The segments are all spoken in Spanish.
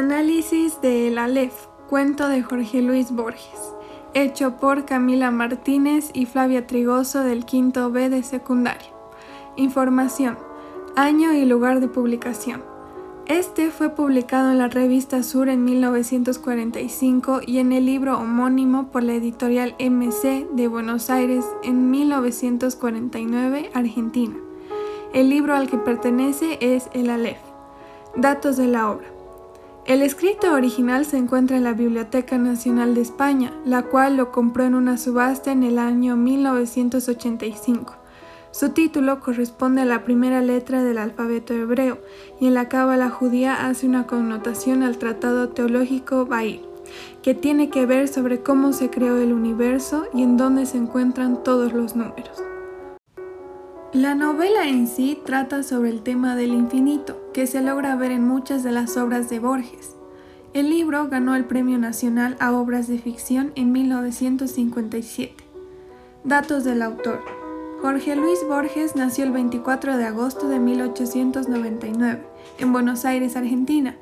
Análisis de El Aleph, cuento de Jorge Luis Borges, hecho por Camila Martínez y Flavia Trigoso del quinto B de secundaria. Información, año y lugar de publicación. Este fue publicado en la revista Sur en 1945 y en el libro homónimo por la editorial MC de Buenos Aires en 1949, Argentina. El libro al que pertenece es El Aleph. Datos de la obra. El escrito original se encuentra en la Biblioteca Nacional de España, la cual lo compró en una subasta en el año 1985. Su título corresponde a la primera letra del alfabeto hebreo y en la cábala judía hace una connotación al tratado teológico Bail, que tiene que ver sobre cómo se creó el universo y en dónde se encuentran todos los números. La novela en sí trata sobre el tema del infinito, que se logra ver en muchas de las obras de Borges. El libro ganó el Premio Nacional a Obras de Ficción en 1957. Datos del autor. Jorge Luis Borges nació el 24 de agosto de 1899 en Buenos Aires, Argentina.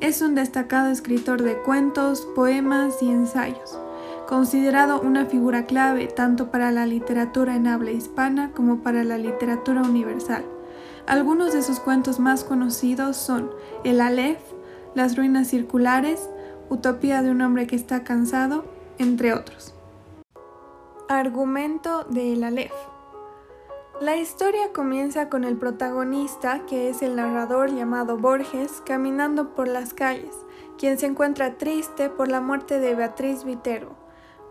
Es un destacado escritor de cuentos, poemas y ensayos considerado una figura clave tanto para la literatura en habla hispana como para la literatura universal. Algunos de sus cuentos más conocidos son El Aleph, Las ruinas circulares, Utopía de un hombre que está cansado, entre otros. Argumento de El Aleph. La historia comienza con el protagonista, que es el narrador llamado Borges, caminando por las calles, quien se encuentra triste por la muerte de Beatriz Viterbo,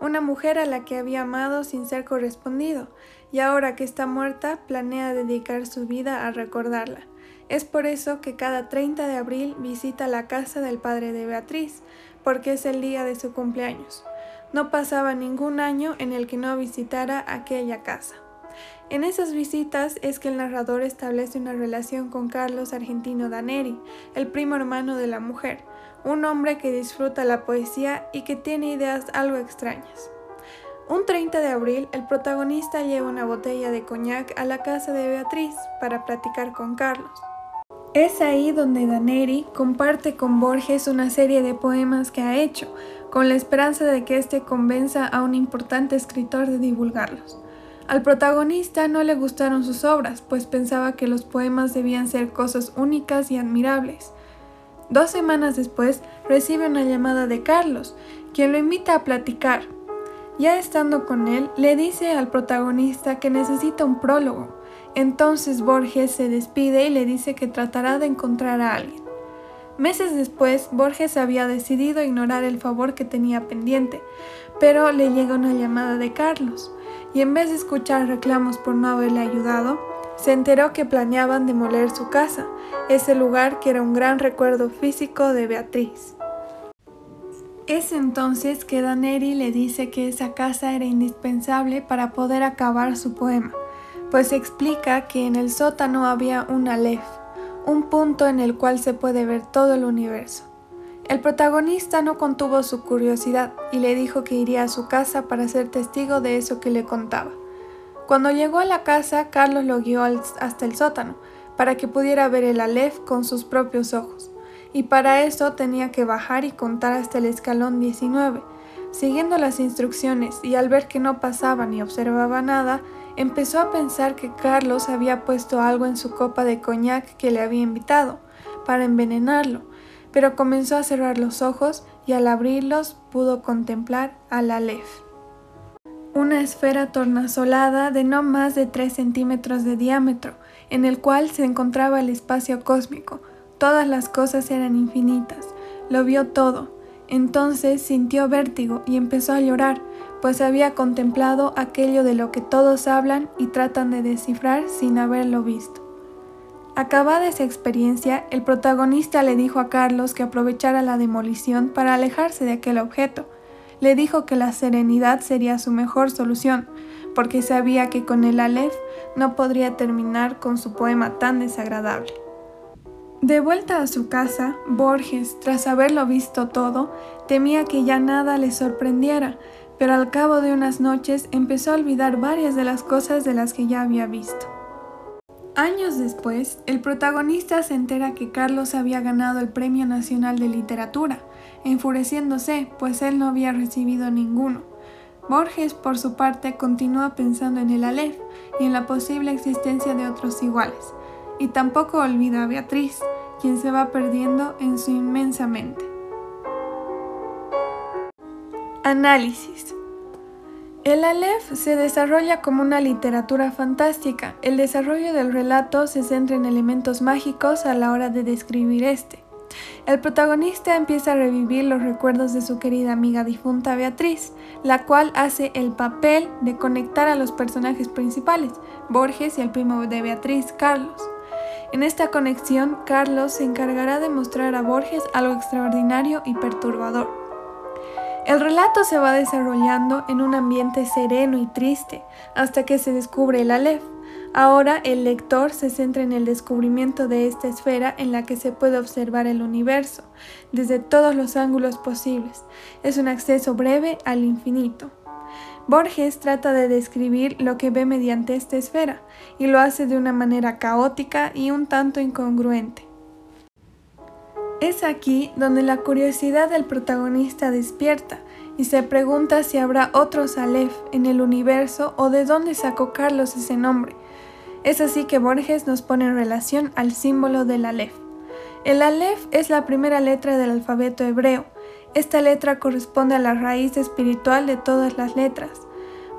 una mujer a la que había amado sin ser correspondido, y ahora que está muerta planea dedicar su vida a recordarla. Es por eso que cada 30 de abril visita la casa del padre de Beatriz, porque es el día de su cumpleaños. No pasaba ningún año en el que no visitara aquella casa. En esas visitas es que el narrador establece una relación con Carlos Argentino Daneri, el primo hermano de la mujer, un hombre que disfruta la poesía y que tiene ideas algo extrañas. Un 30 de abril, el protagonista lleva una botella de coñac a la casa de Beatriz para platicar con Carlos. Es ahí donde Daneri comparte con Borges una serie de poemas que ha hecho, con la esperanza de que éste convenza a un importante escritor de divulgarlos. Al protagonista no le gustaron sus obras, pues pensaba que los poemas debían ser cosas únicas y admirables. Dos semanas después recibe una llamada de Carlos, quien lo invita a platicar. Ya estando con él, le dice al protagonista que necesita un prólogo. Entonces Borges se despide y le dice que tratará de encontrar a alguien. Meses después, Borges había decidido ignorar el favor que tenía pendiente, pero le llega una llamada de Carlos, y en vez de escuchar reclamos por no haberle ayudado, se enteró que planeaban demoler su casa, ese lugar que era un gran recuerdo físico de Beatriz. Es entonces que Daneri le dice que esa casa era indispensable para poder acabar su poema, pues explica que en el sótano había un Aleph, un punto en el cual se puede ver todo el universo. El protagonista no contuvo su curiosidad y le dijo que iría a su casa para ser testigo de eso que le contaba. Cuando llegó a la casa, Carlos lo guió hasta el sótano, para que pudiera ver el Aleph con sus propios ojos, y para eso tenía que bajar y contar hasta el escalón 19. Siguiendo las instrucciones y al ver que no pasaba ni observaba nada, empezó a pensar que Carlos había puesto algo en su copa de coñac que le había invitado, para envenenarlo, pero comenzó a cerrar los ojos y al abrirlos pudo contemplar al Aleph una esfera tornasolada de no más de 3 centímetros de diámetro, en el cual se encontraba el espacio cósmico. Todas las cosas eran infinitas. Lo vio todo. Entonces sintió vértigo y empezó a llorar, pues había contemplado aquello de lo que todos hablan y tratan de descifrar sin haberlo visto. Acabada esa experiencia, el protagonista le dijo a Carlos que aprovechara la demolición para alejarse de aquel objeto, le dijo que la serenidad sería su mejor solución, porque sabía que con el Aleph no podría terminar con su poema tan desagradable. De vuelta a su casa, Borges, tras haberlo visto todo, temía que ya nada le sorprendiera, pero al cabo de unas noches empezó a olvidar varias de las cosas de las que ya había visto. Años después, el protagonista se entera que Carlos había ganado el Premio Nacional de Literatura, enfureciéndose, pues él no había recibido ninguno. Borges, por su parte, continúa pensando en el Aleph y en la posible existencia de otros iguales, y tampoco olvida a Beatriz, quien se va perdiendo en su inmensa mente. Análisis el Aleph se desarrolla como una literatura fantástica. El desarrollo del relato se centra en elementos mágicos a la hora de describir este. El protagonista empieza a revivir los recuerdos de su querida amiga difunta Beatriz, la cual hace el papel de conectar a los personajes principales, Borges y el primo de Beatriz, Carlos. En esta conexión, Carlos se encargará de mostrar a Borges algo extraordinario y perturbador. El relato se va desarrollando en un ambiente sereno y triste hasta que se descubre el Aleph. Ahora el lector se centra en el descubrimiento de esta esfera en la que se puede observar el universo desde todos los ángulos posibles. Es un acceso breve al infinito. Borges trata de describir lo que ve mediante esta esfera y lo hace de una manera caótica y un tanto incongruente. Es aquí donde la curiosidad del protagonista despierta y se pregunta si habrá otros Aleph en el universo o de dónde sacó Carlos ese nombre. Es así que Borges nos pone en relación al símbolo del Aleph. El Aleph es la primera letra del alfabeto hebreo. Esta letra corresponde a la raíz espiritual de todas las letras.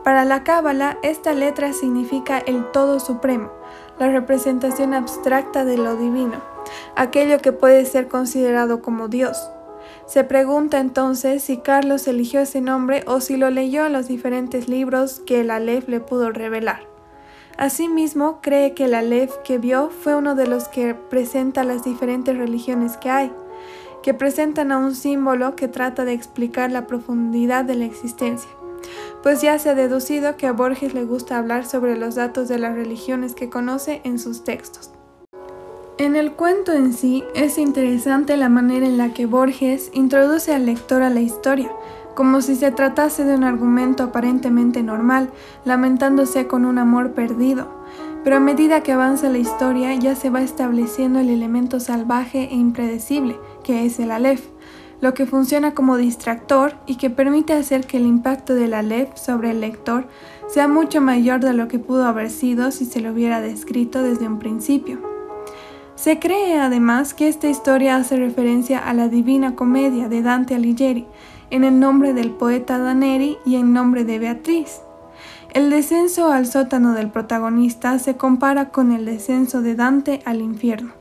Para la Cábala, esta letra significa el todo supremo, la representación abstracta de lo divino aquello que puede ser considerado como Dios. Se pregunta entonces si Carlos eligió ese nombre o si lo leyó en los diferentes libros que el Aleph le pudo revelar. Asimismo, cree que el Aleph que vio fue uno de los que presenta las diferentes religiones que hay, que presentan a un símbolo que trata de explicar la profundidad de la existencia, pues ya se ha deducido que a Borges le gusta hablar sobre los datos de las religiones que conoce en sus textos. En el cuento en sí es interesante la manera en la que Borges introduce al lector a la historia, como si se tratase de un argumento aparentemente normal, lamentándose con un amor perdido. Pero a medida que avanza la historia ya se va estableciendo el elemento salvaje e impredecible, que es el Aleph, lo que funciona como distractor y que permite hacer que el impacto del Aleph sobre el lector sea mucho mayor de lo que pudo haber sido si se lo hubiera descrito desde un principio. Se cree además que esta historia hace referencia a la Divina Comedia de Dante Alighieri, en el nombre del poeta Daneri y en nombre de Beatriz. El descenso al sótano del protagonista se compara con el descenso de Dante al infierno.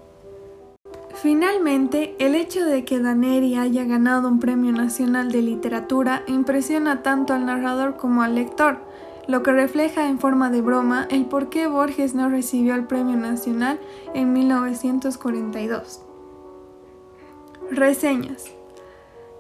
Finalmente, el hecho de que Daneri haya ganado un premio nacional de literatura impresiona tanto al narrador como al lector, lo que refleja en forma de broma el por qué Borges no recibió el Premio Nacional en 1942. Reseñas.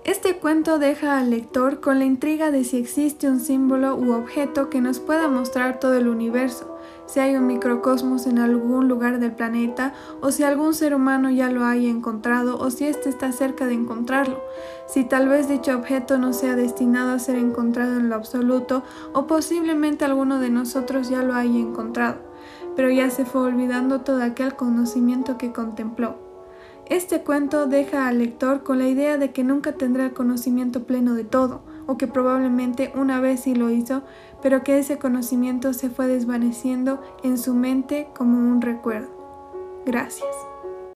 Este cuento deja al lector con la intriga de si existe un símbolo u objeto que nos pueda mostrar todo el universo, si hay un microcosmos en algún lugar del planeta o si algún ser humano ya lo haya encontrado o si éste está cerca de encontrarlo, si tal vez dicho objeto no sea destinado a ser encontrado en lo absoluto o posiblemente alguno de nosotros ya lo haya encontrado, pero ya se fue olvidando todo aquel conocimiento que contempló. Este cuento deja al lector con la idea de que nunca tendrá el conocimiento pleno de todo, o que probablemente una vez sí lo hizo, pero que ese conocimiento se fue desvaneciendo en su mente como un recuerdo. Gracias.